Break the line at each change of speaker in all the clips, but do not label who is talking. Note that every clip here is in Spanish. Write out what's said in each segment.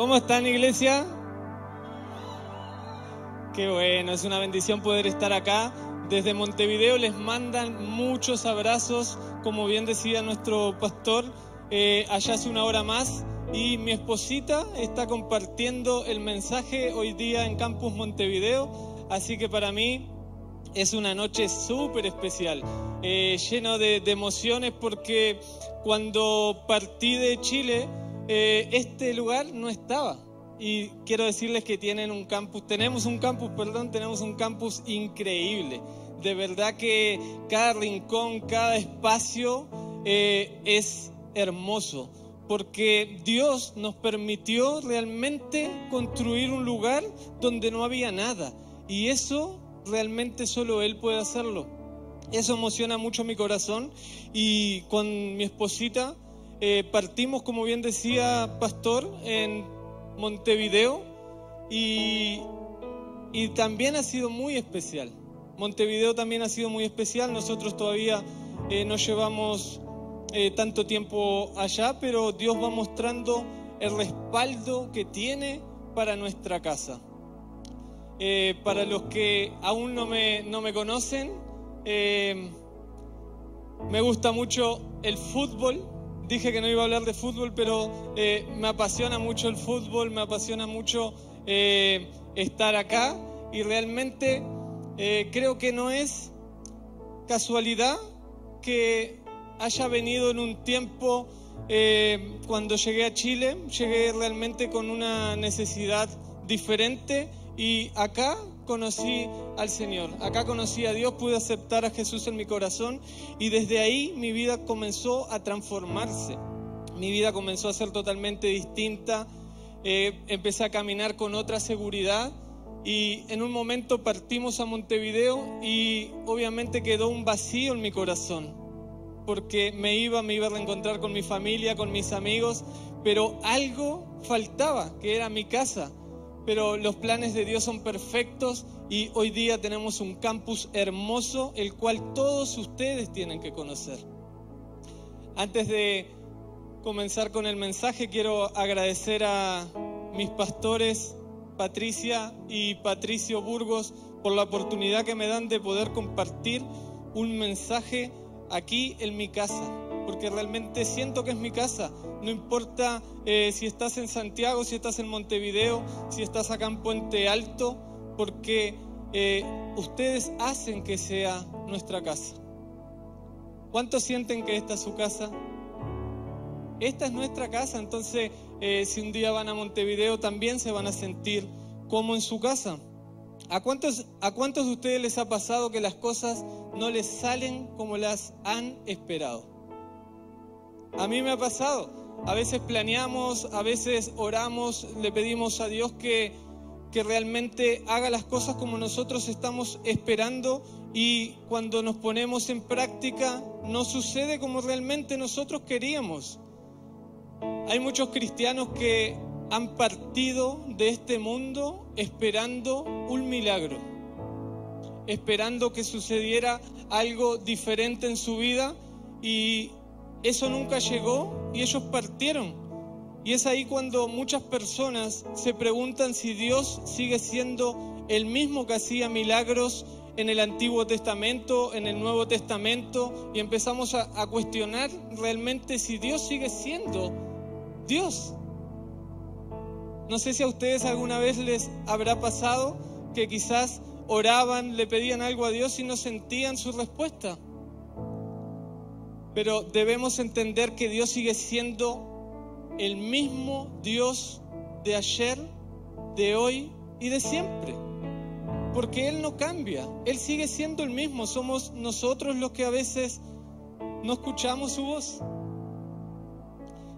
¿Cómo están, iglesia? Qué bueno, es una bendición poder estar acá. Desde Montevideo les mandan muchos abrazos, como bien decía nuestro pastor, eh, allá hace una hora más. Y mi esposita está compartiendo el mensaje hoy día en Campus Montevideo, así que para mí es una noche súper especial, eh, lleno de, emociones porque cuando partí de Chile, eh, este lugar no estaba. Y quiero decirles que tienen un campus, tenemos un campus, perdón, tenemos un campus increíble. De verdad que cada rincón, cada espacio eh, es hermoso, porque Dios nos permitió realmente construir un lugar donde no había nada. Y eso realmente solo Él puede hacerlo. Eso emociona mucho mi corazón y con mi esposita eh, partimos, como bien decía Pastor, en Montevideo y, y también ha sido muy especial. Montevideo también ha sido muy especial. Nosotros todavía eh, no llevamos eh, tanto tiempo allá, pero Dios va mostrando el respaldo que tiene para nuestra casa. Para los que aún no me, no me conocen, me gusta mucho el fútbol. Dije que no iba a hablar de fútbol, pero eh, me apasiona mucho el fútbol, me apasiona mucho estar acá y realmente creo que no es casualidad que haya venido en un tiempo cuando llegué a Chile, llegué realmente con una necesidad diferente y acá conocí al Señor, acá conocí a Dios, pude aceptar a Jesús en mi corazón y desde ahí mi vida comenzó a transformarse. Mi vida comenzó a ser totalmente distinta, eh, empecé a caminar con otra seguridad y en un momento partimos a Montevideo y obviamente quedó un vacío en mi corazón porque me iba, me iba a reencontrar con mi familia, con mis amigos, pero algo faltaba, que era mi casa pero los planes de Dios son perfectos y hoy día tenemos un campus hermoso, el cual todos ustedes tienen que conocer. Antes de comenzar con el mensaje, quiero agradecer a mis pastores, Patricia y Patricio Burgos, por la oportunidad que me dan de poder compartir un mensaje aquí en mi casa porque realmente siento que es mi casa. No importa eh, si estás en Santiago, si estás en Montevideo, si estás acá en Puente Alto, porque eh, ustedes hacen que sea nuestra casa. ¿Cuántos sienten que esta es su casa? Esta es nuestra casa, entonces eh, si un día van a Montevideo también se van a sentir como en su casa. ¿A cuántos, ¿A cuántos de ustedes les ha pasado que las cosas no les salen como las han esperado? A mí me ha pasado. A veces planeamos, a veces oramos, le pedimos a Dios que, que realmente haga las cosas como nosotros estamos esperando y cuando nos ponemos en práctica no sucede como realmente nosotros queríamos. Hay muchos cristianos que han partido de este mundo esperando un milagro, esperando que sucediera algo diferente en su vida y eso nunca llegó y ellos partieron. Y es ahí cuando muchas personas se preguntan si Dios sigue siendo el mismo que hacía milagros en el Antiguo Testamento, en el Nuevo Testamento, y empezamos a, cuestionar realmente si Dios sigue siendo Dios. No sé si a ustedes alguna vez les habrá pasado que quizás oraban, le pedían algo a Dios y no sentían su respuesta. Pero debemos entender que Dios sigue siendo el mismo Dios de ayer, de hoy y de siempre. Porque Él no cambia, Él sigue siendo el mismo. Somos nosotros los que a veces no escuchamos su voz.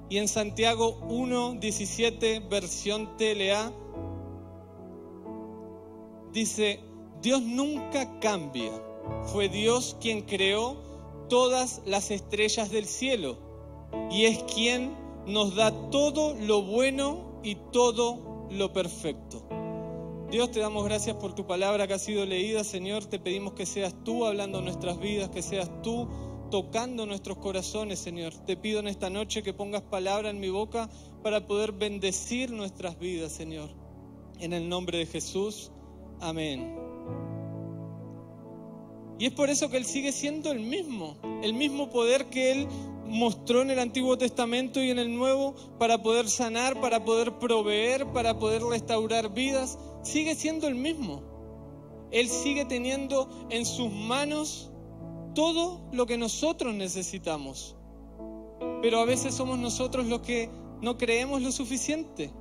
Y en Santiago 1, 17, versión TLA, dice, Dios nunca cambia. Fue Dios quien creó todas las estrellas del cielo y es quien nos da todo lo bueno y todo lo perfecto. Dios te damos gracias por tu palabra que ha sido leída, Señor. Te pedimos que seas tú hablando nuestras vidas, que seas tú tocando nuestros corazones, Señor. Te pido en esta noche que pongas palabra en mi boca para poder bendecir nuestras vidas, Señor. En el nombre de Jesús. Amén. Y es por eso que Él sigue siendo el mismo, el mismo poder que Él mostró en el Antiguo Testamento y en el Nuevo para poder sanar, para poder proveer, para poder restaurar vidas, sigue siendo el mismo. Él sigue teniendo en sus manos todo lo que nosotros necesitamos. Pero a veces somos nosotros los que no creemos lo suficiente.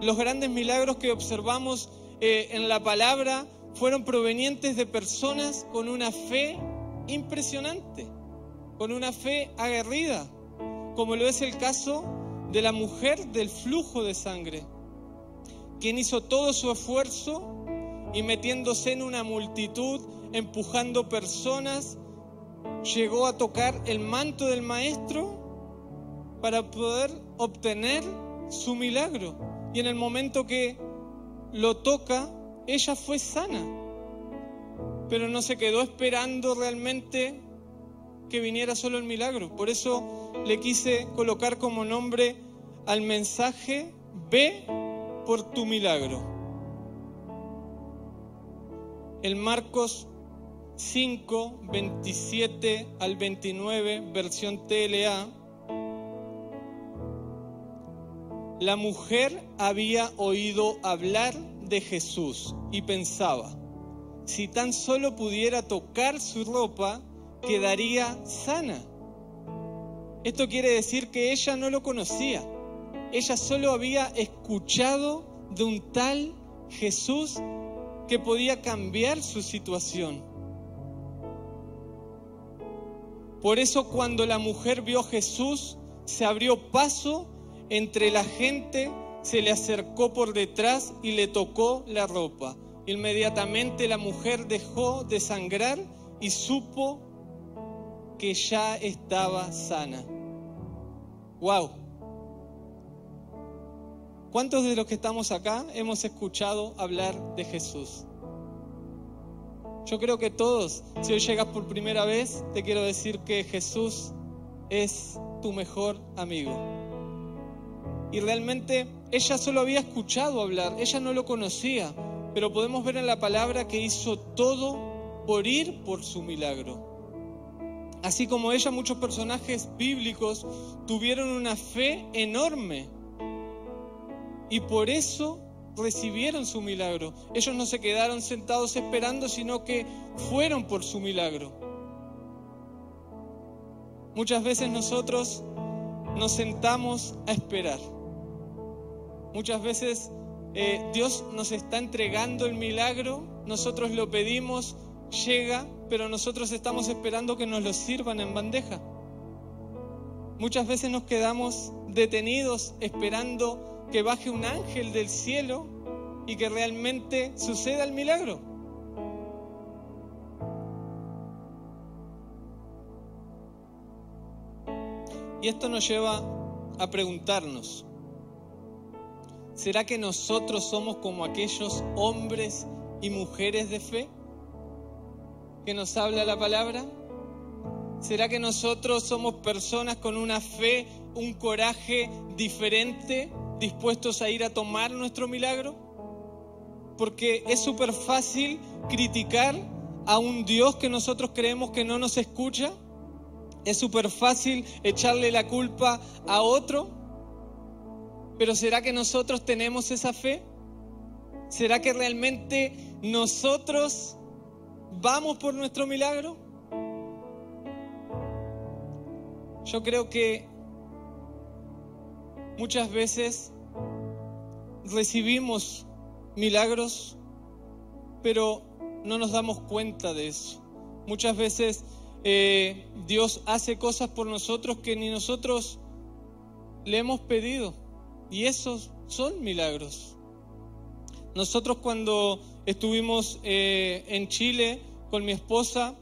Los grandes milagros que observamos eh, en la palabra fueron provenientes de personas con una fe impresionante, con una fe aguerrida, como lo es el caso de la mujer del flujo de sangre, quien hizo todo su esfuerzo y metiéndose en una multitud, empujando personas, llegó a tocar el manto del maestro para poder obtener su milagro. Y en el momento que lo toca, ella fue sana, pero no se quedó esperando realmente que viniera solo el milagro. Por eso le quise colocar como nombre al mensaje, ve por tu milagro. El Marcos 5, 27 al 29, versión TLA, la mujer había oído hablar de Jesús y pensaba, si tan solo pudiera tocar su ropa, quedaría sana. Esto quiere decir que ella no lo conocía. Ella solo había escuchado de un tal Jesús que podía cambiar su situación. Por eso cuando la mujer vio a Jesús, se abrió paso entre la gente, se le acercó por detrás y le tocó la ropa. Inmediatamente la mujer dejó de sangrar y supo que ya estaba sana. ¡Wow! ¿Cuántos de los que estamos acá hemos escuchado hablar de Jesús? Yo creo que todos, si hoy llegas por primera vez, te quiero decir que Jesús es tu mejor amigo. Y realmente ella solo había escuchado hablar, ella no lo conocía, pero podemos ver en la palabra que hizo todo por ir por su milagro. Así como ella, muchos personajes bíblicos tuvieron una fe enorme y por eso recibieron su milagro. Ellos no se quedaron sentados esperando, sino que fueron por su milagro. Muchas veces nosotros nos sentamos a esperar. Muchas veces eh, Dios nos está entregando el milagro, nosotros lo pedimos, llega, pero nosotros estamos esperando que nos lo sirvan en bandeja. Muchas veces nos quedamos detenidos esperando que baje un ángel del cielo y que realmente suceda el milagro. Y esto nos lleva a preguntarnos, ¿será que nosotros somos como aquellos hombres y mujeres de fe que nos habla la palabra? ¿Será que nosotros somos personas con una fe, un coraje diferente dispuestos a ir a tomar nuestro milagro? Porque es súper fácil criticar a un Dios que nosotros creemos que no nos escucha. Es súper fácil echarle la culpa a otro. Pero ¿será que nosotros tenemos esa fe? ¿Será que realmente nosotros vamos por nuestro milagro? Yo creo que muchas veces recibimos milagros, pero no nos damos cuenta de eso. Muchas veces eh, Dios hace cosas por nosotros que ni nosotros le hemos pedido y esos son milagros. Nosotros cuando estuvimos eh, en Chile con mi esposa,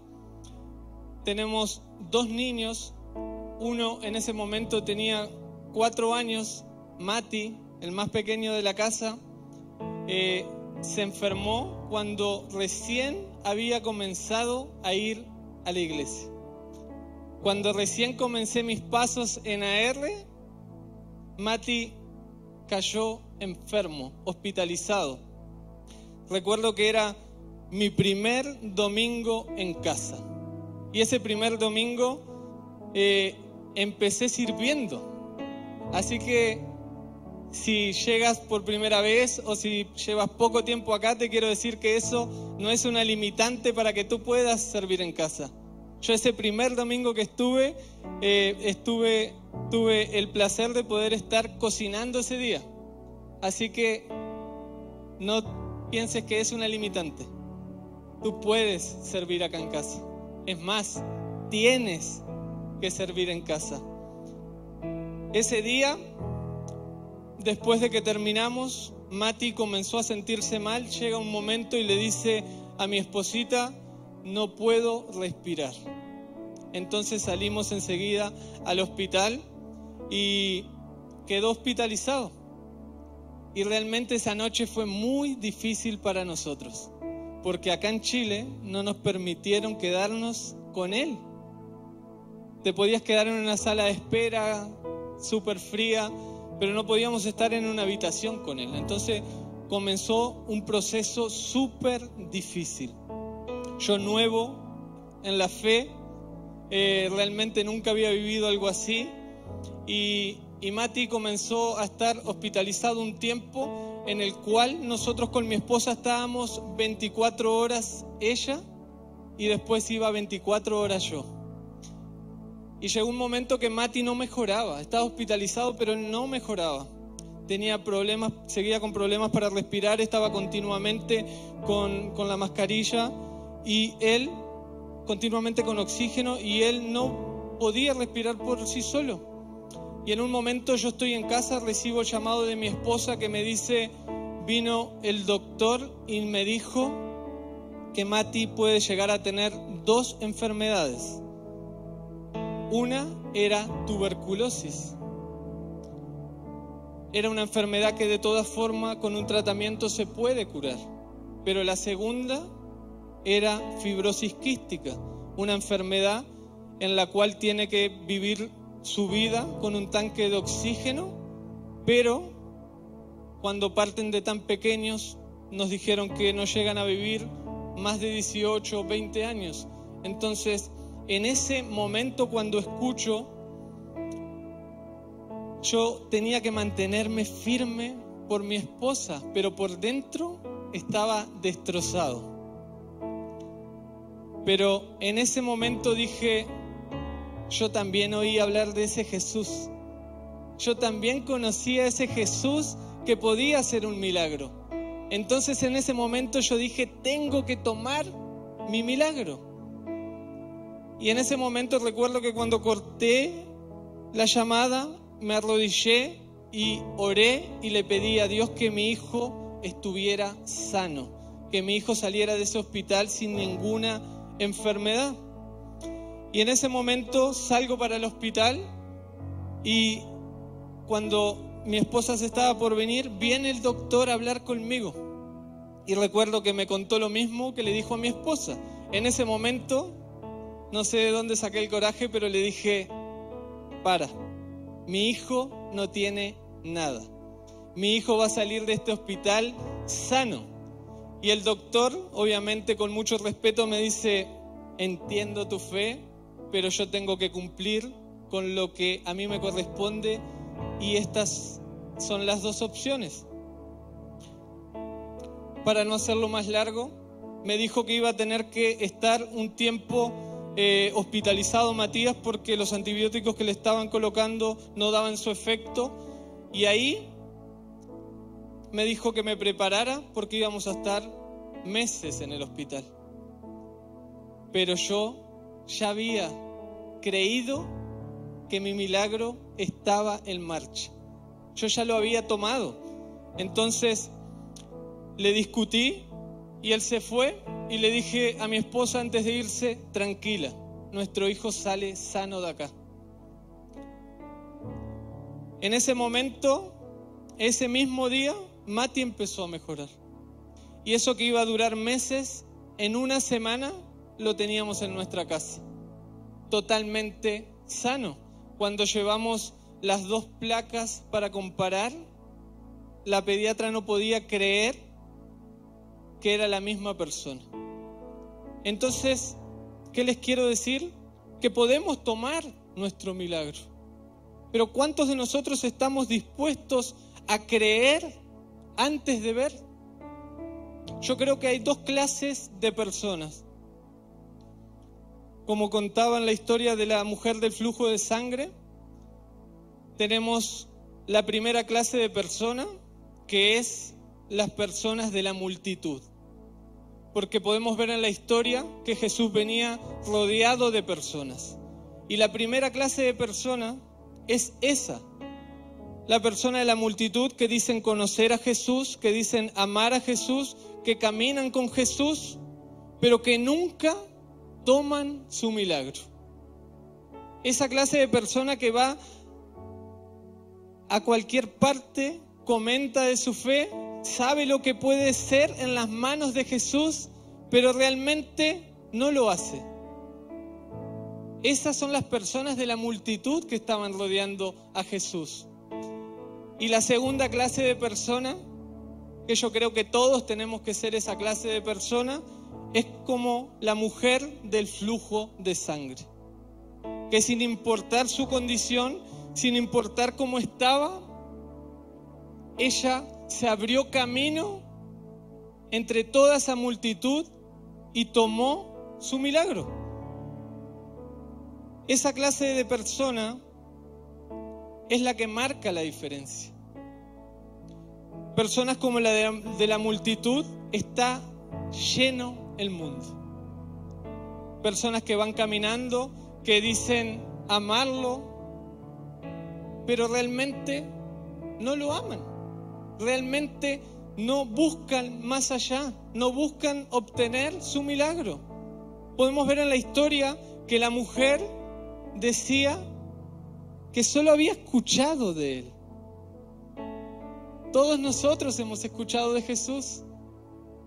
tenemos dos niños, uno en ese momento tenía cuatro años, Mati, el más pequeño de la casa, eh, se enfermó cuando recién había comenzado a ir a la iglesia. Cuando recién comencé mis pasos en AR, Mati cayó enfermo, hospitalizado. Recuerdo que era mi primer domingo en casa. Y ese primer domingo eh, empecé sirviendo. Así que si llegas por primera vez o si llevas poco tiempo acá, te quiero decir que eso no es una limitante para que tú puedas servir en casa. Yo ese primer domingo que estuve, eh, estuve, tuve el placer de poder estar cocinando ese día. Así que no pienses que es una limitante. Tú puedes servir acá en casa. Es más, tienes que servir en casa. Ese día, después de que terminamos, Mati comenzó a sentirse mal. Llega un momento y le dice a mi esposita, no puedo respirar. Entonces salimos enseguida al hospital y quedó hospitalizado. Y realmente esa noche fue muy difícil para nosotros, porque acá en Chile no nos permitieron quedarnos con él. Te podías quedar en una sala de espera súper fría, pero no podíamos estar en una habitación con él. Entonces comenzó un proceso súper difícil yo nuevo en la fe, eh, realmente nunca había vivido algo así. Y, y Mati comenzó a estar hospitalizado un tiempo en el cual nosotros con mi esposa estábamos 24 horas ella y después iba 24 horas yo. Y llegó un momento que Mati no mejoraba, estaba hospitalizado pero no mejoraba. Tenía problemas, seguía con problemas para respirar, estaba continuamente con, con la mascarilla y él continuamente con oxígeno y él no podía respirar por sí solo. Y en un momento yo estoy en casa, recibo el llamado de mi esposa que me dice, vino el doctor y me dijo que Mati puede llegar a tener dos enfermedades. Una era tuberculosis. Era una enfermedad que de todas formas con un tratamiento se puede curar. Pero la segunda era fibrosis quística, una enfermedad en la cual tiene que vivir su vida con un tanque de oxígeno, pero cuando parten de tan pequeños nos dijeron que no llegan a vivir más de 18 o 20 años. Entonces, en ese momento cuando escucho, yo tenía que mantenerme firme por mi esposa, pero por dentro estaba destrozado. Pero en ese momento dije, yo también oí hablar de ese Jesús. Yo también conocía a ese Jesús que podía hacer un milagro. Entonces en ese momento yo dije, tengo que tomar mi milagro. Y en ese momento recuerdo que cuando corté la llamada, me arrodillé y oré y le pedí a Dios que mi hijo estuviera sano, que mi hijo saliera de ese hospital sin ninguna enfermedad. Y en ese momento salgo para el hospital y cuando mi esposa se estaba por venir, viene el doctor a hablar conmigo. Y recuerdo que me contó lo mismo que le dijo a mi esposa. En ese momento, no sé de dónde saqué el coraje, pero le dije, para, mi hijo no tiene nada. Mi hijo va a salir de este hospital sano. Y el doctor, obviamente con mucho respeto, me dice, entiendo tu fe, pero yo tengo que cumplir con lo que a mí me corresponde y estas son las dos opciones. Para no hacerlo más largo, me dijo que iba a tener que estar un tiempo eh, hospitalizado Matías porque los antibióticos que le estaban colocando no daban su efecto y ahí me dijo que me preparara porque íbamos a estar meses en el hospital. Pero yo ya había creído que mi milagro estaba en marcha. Yo ya lo había tomado. Entonces le discutí y él se fue y le dije a mi esposa antes de irse, tranquila, nuestro hijo sale sano de acá. En ese momento, ese mismo día, Mati empezó a mejorar. Y eso que iba a durar meses, en una semana lo teníamos en nuestra casa. totalmente sano. Cuando llevamos las dos placas para comparar, la pediatra no podía creer que era la misma persona. Entonces, ¿qué les quiero decir? Que podemos tomar nuestro milagro. Pero ¿cuántos de nosotros estamos dispuestos a creer antes de ver? Yo creo que hay dos clases de personas. Como contaban la historia de la mujer del flujo de sangre, tenemos la primera clase de persona, que es las personas de la multitud. Porque podemos ver en la historia que Jesús venía rodeado de personas. Y la primera clase de persona es esa, la persona de la multitud que dicen conocer a Jesús, que dicen amar a Jesús, que caminan con Jesús, pero que nunca toman su milagro. Esa clase de persona que va a cualquier parte, comenta de su fe, sabe lo que puede ser en las manos de Jesús, pero realmente no lo hace. Esas son las personas de la multitud que estaban rodeando a Jesús. Y la segunda clase de persona, que yo creo que todos tenemos que ser esa clase de persona, es como la mujer del flujo de sangre, que sin importar su condición, sin importar cómo estaba, ella se abrió camino entre toda esa multitud y tomó su milagro. Esa clase de persona es la que marca la diferencia. Personas como la de, la multitud está lleno el mundo. Personas que van caminando, que dicen amarlo, pero realmente no lo aman. Realmente no buscan más allá, no buscan obtener su milagro. Podemos ver en la historia que la mujer decía que solo había escuchado de Él. Todos nosotros hemos escuchado de Jesús.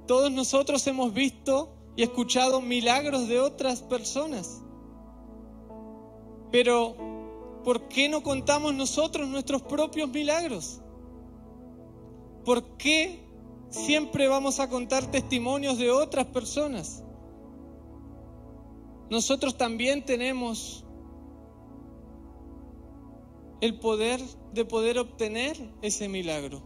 Todos nosotros hemos visto y escuchado milagros de otras personas. Pero, ¿por qué no contamos nosotros nuestros propios milagros? ¿Por qué siempre vamos a contar testimonios de otras personas? Nosotros también tenemos el poder de poder obtener ese milagro.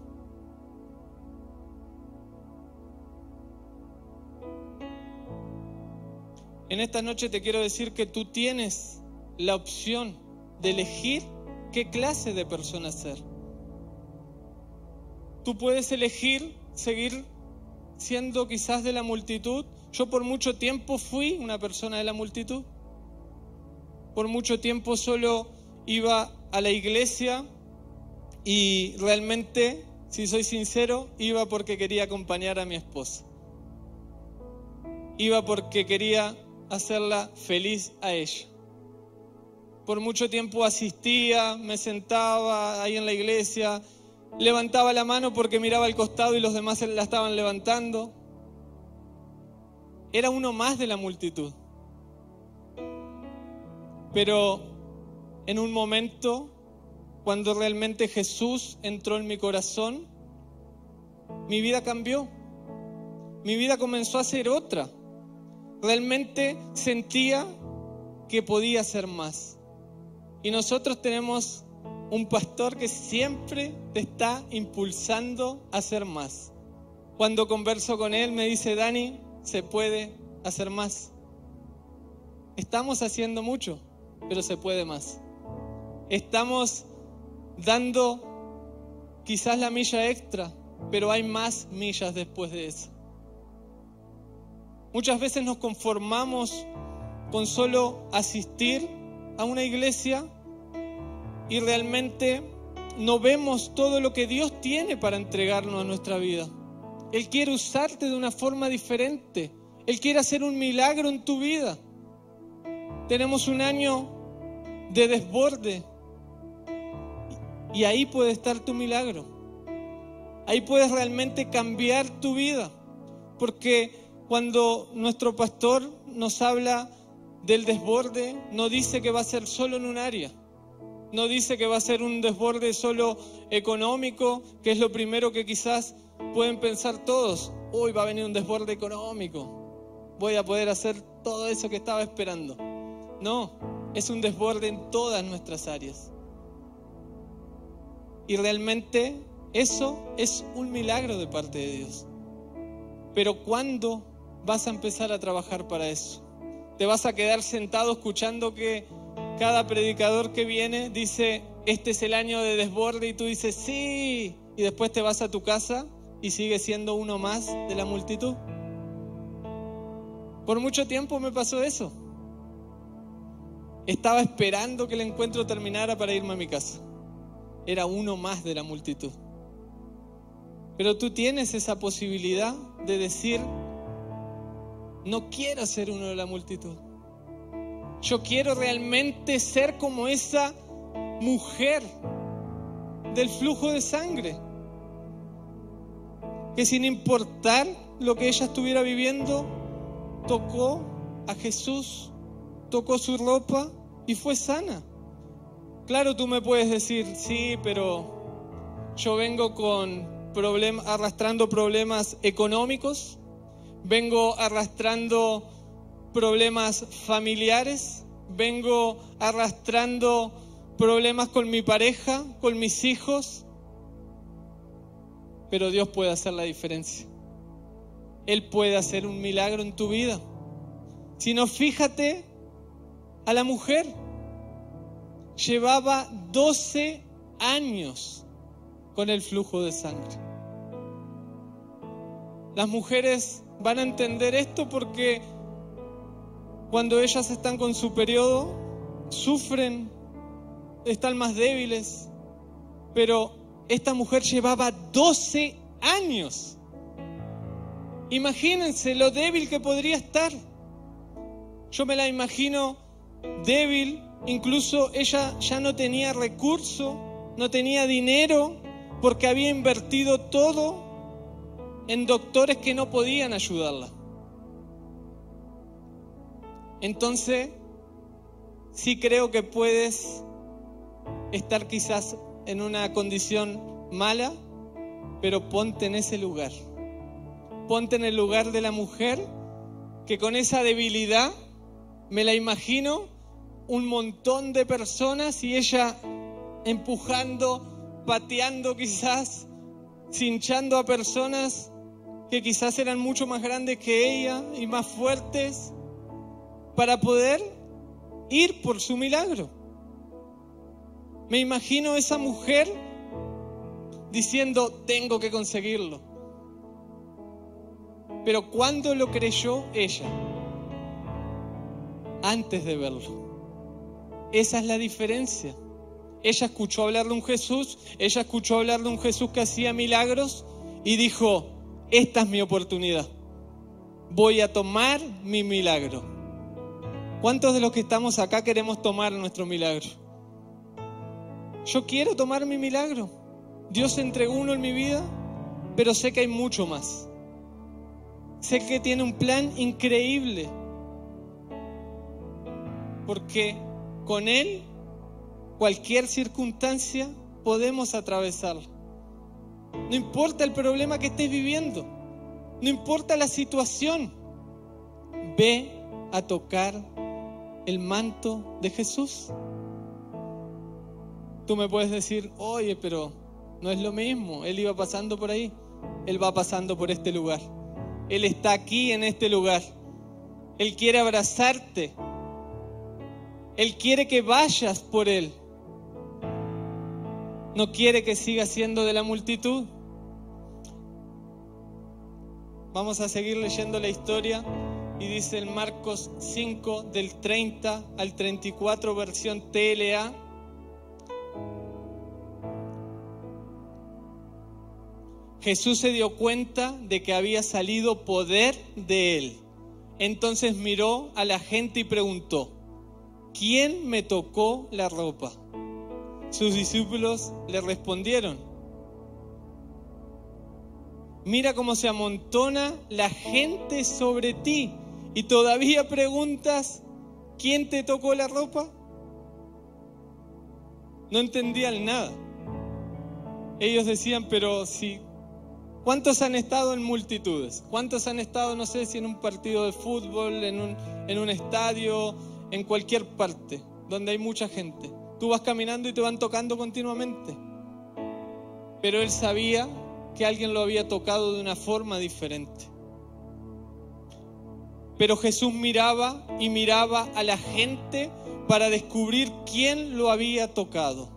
En esta noche te quiero decir que tú tienes la opción de elegir qué clase de persona ser. Tú puedes elegir seguir siendo quizás de la multitud. Yo por mucho tiempo fui una persona de la multitud. Por mucho tiempo solo iba a la iglesia y realmente, si soy sincero, iba porque quería acompañar a mi esposa. Iba porque quería hacerla feliz a ella. Por mucho tiempo asistía, me sentaba ahí en la iglesia, levantaba la mano porque miraba al costado y los demás la estaban levantando. Era uno más de la multitud. Pero en un momento cuando realmente Jesús entró en mi corazón, mi vida cambió. Mi vida comenzó a ser otra. Realmente sentía que podía ser más. Y nosotros tenemos un pastor que siempre te está impulsando a hacer más. Cuando converso con él me dice, Dani, se puede hacer más. Estamos haciendo mucho, pero se puede más. Estamos dando quizás la milla extra, pero hay más millas después de eso. Muchas veces nos conformamos con solo asistir a una iglesia y realmente no vemos todo lo que Dios tiene para entregarnos a nuestra vida. Él quiere usarte de una forma diferente. Él quiere hacer un milagro en tu vida. Tenemos un año de desborde, y ahí puede estar tu milagro. Ahí puedes realmente cambiar tu vida. Porque cuando nuestro pastor nos habla del desborde no dice que va a ser solo en un área. No dice que va a ser un desborde solo económico, que es lo primero que quizás pueden pensar todos. Hoy va a venir un desborde económico. Voy a poder hacer todo eso que estaba esperando. No, es un desborde en todas nuestras áreas. Y realmente eso es un milagro de parte de Dios. Pero ¿cuándo vas a empezar a trabajar para eso? ¿Te vas a quedar sentado escuchando que cada predicador que viene dice, este es el año de desborde y tú dices, sí, y después te vas a tu casa y sigues siendo uno más de la multitud? Por mucho tiempo me pasó eso. Estaba esperando que el encuentro terminara para irme a mi casa. Era uno más de la multitud. Pero tú tienes esa posibilidad de decir, no quiero ser uno de la multitud. Yo quiero realmente ser como esa mujer del flujo de sangre, que sin importar lo que ella estuviera viviendo, tocó a Jesús, tocó su ropa y fue sana. Claro, tú me puedes decir, sí, pero yo vengo con arrastrando problemas económicos, vengo arrastrando problemas familiares, vengo arrastrando problemas con mi pareja, con mis hijos, pero Dios puede hacer la diferencia. Él puede hacer un milagro en tu vida. Si no, fíjate a la mujer. Llevaba 12 años con el flujo de sangre. Las mujeres van a entender esto porque cuando ellas están con su periodo, sufren, están más débiles, pero esta mujer llevaba 12 años. Imagínense lo débil que podría estar. Yo me la imagino débil, incluso ella ya no tenía recurso, no tenía dinero, porque había invertido todo en doctores que no podían ayudarla. Entonces, sí creo que puedes estar quizás en una condición mala, pero ponte en ese lugar. Ponte en el lugar de la mujer que con esa debilidad, me la imagino, un montón de personas y ella empujando, pateando quizás, cinchando a personas que quizás eran mucho más grandes que ella y más fuertes para poder ir por su milagro. Me imagino esa mujer diciendo, tengo que conseguirlo. Pero ¿cuándo lo creyó ella? Antes de verlo. Esa es la diferencia. Ella escuchó hablar de un Jesús, ella escuchó hablar de un Jesús que hacía milagros y dijo, esta es mi oportunidad. Voy a tomar mi milagro. ¿Cuántos de los que estamos acá queremos tomar nuestro milagro? Yo quiero tomar mi milagro. Dios entregó uno en mi vida, pero sé que hay mucho más. Sé que tiene un plan increíble. Porque con Él, cualquier circunstancia podemos atravesarla. No importa el problema que estés viviendo. No importa la situación. Ve a tocar el manto de Jesús. Tú me puedes decir, oye, pero no es lo mismo. Él iba pasando por ahí. Él va pasando por este lugar. Él está aquí en este lugar. Él quiere abrazarte. Él quiere que vayas por Él no quiere que siga siendo de la multitud. Vamos a seguir leyendo la historia y dice en Marcos 5 del 30 al 34 versión TLA. Jesús se dio cuenta de que había salido poder de él. Entonces miró a la gente y preguntó, ¿quién me tocó la ropa? Sus discípulos le respondieron, mira cómo se amontona la gente sobre ti y todavía preguntas, ¿quién te tocó la ropa? No entendían nada. Ellos decían, pero si, ¿cuántos han estado en multitudes? ¿Cuántos han estado, no sé si en un partido de fútbol, en un, en un estadio, en cualquier parte, donde hay mucha gente? Tú vas caminando y te van tocando continuamente. Pero él sabía que alguien lo había tocado de una forma diferente. Pero Jesús miraba y miraba a la gente para descubrir quién lo había tocado.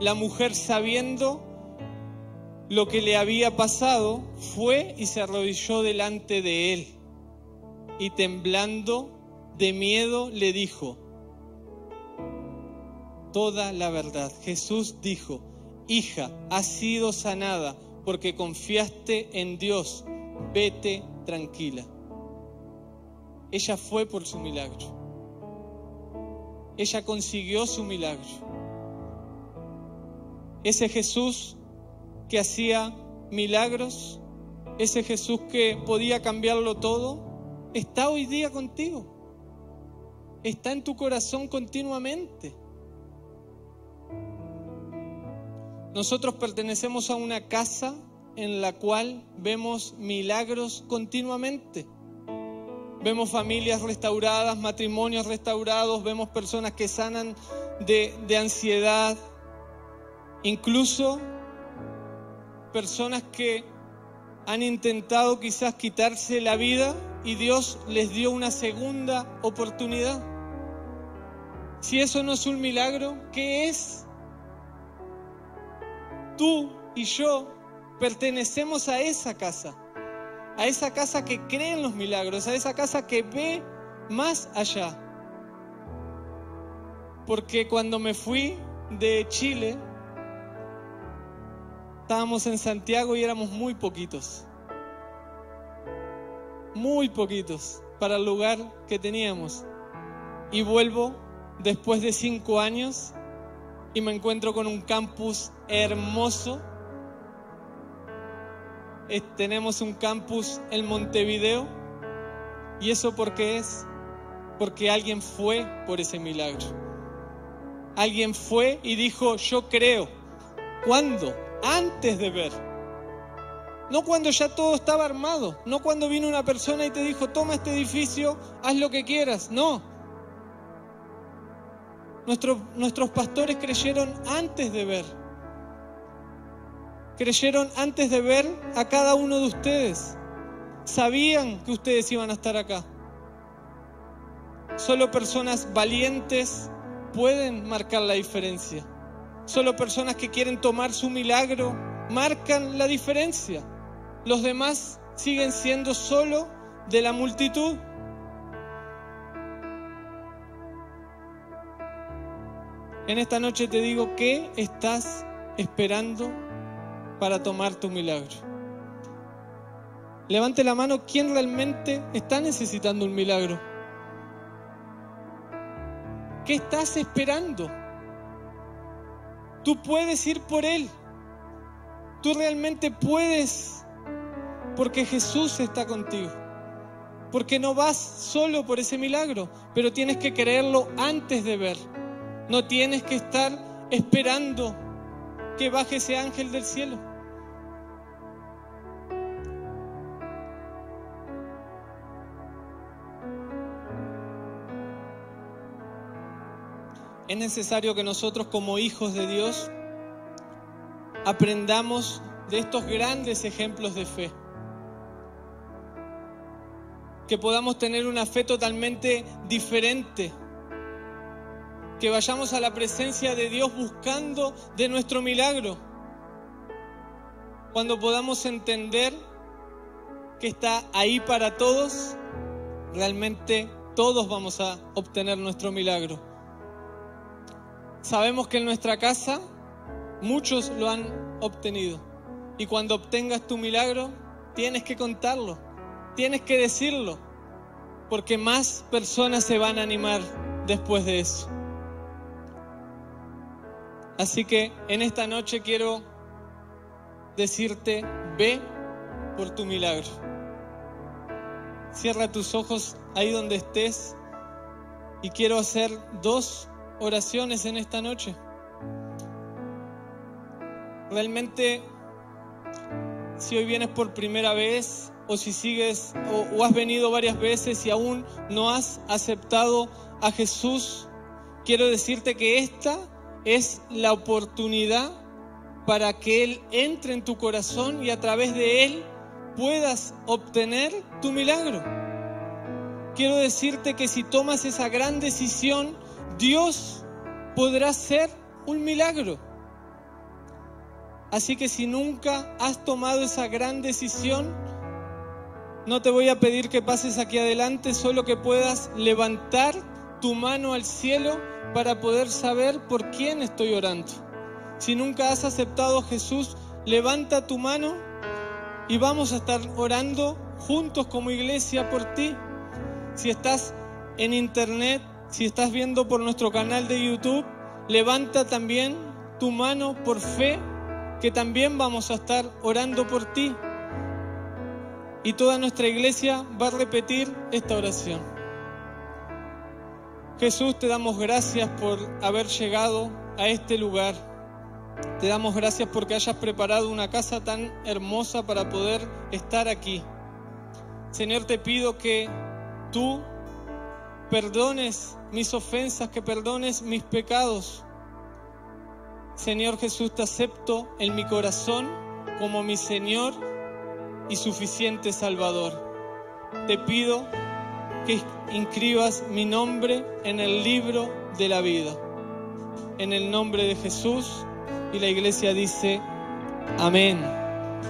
La mujer sabiendo lo que le había pasado, fue y se arrodilló delante de él. Y temblando de miedo le dijo, toda la verdad. Jesús dijo, hija, has sido sanada porque confiaste en Dios, vete tranquila. Ella fue por su milagro. Ella consiguió su milagro. Ese Jesús que hacía milagros, ese Jesús que podía cambiarlo todo, está hoy día contigo. Está en tu corazón continuamente. Nosotros pertenecemos a una casa en la cual vemos milagros continuamente. Vemos familias restauradas, matrimonios restaurados, vemos personas que sanan de, de ansiedad, incluso personas que han intentado quizás quitarse la vida y Dios les dio una segunda oportunidad. Si eso no es un milagro, ¿qué es? tú y yo pertenecemos a esa casa, a esa casa que cree en los milagros, a esa casa que ve más allá. Porque cuando me fui de Chile, estábamos en Santiago y éramos muy poquitos. Muy poquitos para el lugar que teníamos. Y vuelvo después de cinco años y me encuentro con un campus hermoso. tenemos un campus en Montevideo. ¿Y eso por qué es? Porque alguien fue por ese milagro. Alguien fue y dijo, yo creo. ¿Cuándo? Antes de ver. No cuando ya todo estaba armado. No cuando vino una persona y te dijo, toma este edificio, haz lo que quieras. No nuestros pastores creyeron antes de ver. Creyeron antes de ver a cada uno de ustedes. Sabían que ustedes iban a estar acá. Solo personas valientes pueden marcar la diferencia. Solo personas que quieren tomar su milagro marcan la diferencia. Los demás siguen siendo solo de la multitud. En esta noche te digo, ¿qué estás esperando para tomar tu milagro? Levante la mano, ¿quién realmente está necesitando un milagro? ¿Qué estás esperando? Tú puedes ir por Él. Tú realmente puedes porque Jesús está contigo. Porque no vas solo por ese milagro, pero tienes que creerlo antes de ver. No tienes que estar esperando que baje ese ángel del cielo. Es necesario que nosotros como hijos de Dios aprendamos de estos grandes ejemplos de fe. Que podamos tener una fe totalmente diferente que vayamos a la presencia de Dios buscando de nuestro milagro. Cuando podamos entender que está ahí para todos, realmente todos vamos a obtener nuestro milagro. Sabemos que en nuestra casa muchos lo han obtenido. Y cuando obtengas tu milagro, tienes que contarlo, tienes que decirlo, porque más personas se van a animar después de eso. Así que en esta noche quiero decirte, ve por tu milagro. Cierra tus ojos ahí donde estés Y quiero hacer dos oraciones en esta noche. Realmente, si hoy vienes por primera vez o si sigues o, has venido varias veces y aún no has aceptado a Jesús, quiero decirte que esta es la oportunidad para que Él entre en tu corazón y a través de Él puedas obtener tu milagro. Quiero decirte que si tomas esa gran decisión, Dios podrá hacer un milagro. Así que si nunca has tomado esa gran decisión, no te voy a pedir que pases aquí adelante, solo que puedas levantar tu mano al cielo para poder saber por quién estoy orando. Si nunca has aceptado a Jesús, levanta tu mano y vamos a estar orando juntos como iglesia por ti. Si estás en internet, si estás viendo por nuestro canal de YouTube, levanta también tu mano por fe, que también vamos a estar orando por ti. Y toda nuestra iglesia va a repetir esta oración. Jesús, te damos gracias por haber llegado a este lugar. Te damos gracias porque hayas preparado una casa tan hermosa para poder estar aquí. Señor, te pido que tú perdones mis ofensas, que perdones mis pecados. Señor Jesús, te acepto en mi corazón como mi Señor y suficiente Salvador. Te pido que inscribas mi nombre en el libro de la vida. En el nombre de Jesús y la iglesia dice, amén.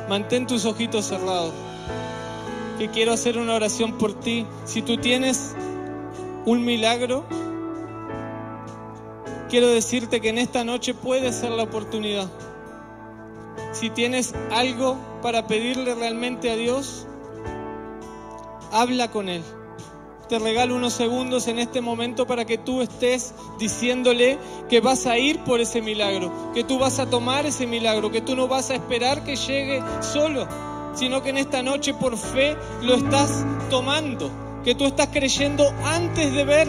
Mantén tus ojitos cerrados, que quiero hacer una oración por ti. Si tú tienes un milagro, quiero decirte que en esta noche puede ser la oportunidad. Si tienes algo para pedirle realmente a Dios, habla con Él. Te regalo unos segundos en este momento para que tú estés diciéndole que vas a ir por ese milagro, que tú vas a tomar ese milagro, que tú no vas a esperar que llegue solo, sino que en esta noche por fe lo estás tomando, que tú estás creyendo antes de ver.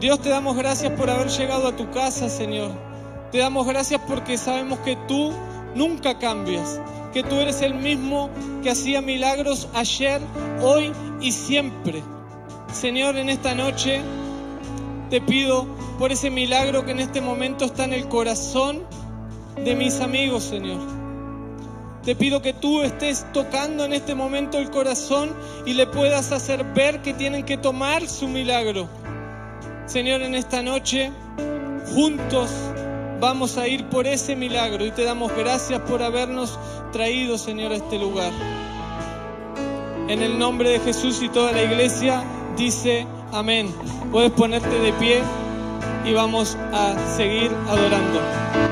Dios te damos gracias por haber llegado a tu casa, Señor. Te damos gracias porque sabemos que tú nunca cambias, que tú eres el mismo que hacía milagros ayer, hoy y siempre. Señor, en esta noche te pido por ese milagro que en este momento está en el corazón de mis amigos, Señor. Te pido que tú estés tocando en este momento el corazón y le puedas hacer ver que tienen que tomar su milagro. Señor, en esta noche, juntos vamos a ir por ese milagro y te damos gracias por habernos traído, Señor, a este lugar. En el nombre de Jesús y toda la iglesia dice amén. Puedes ponerte de pie y vamos a seguir adorando.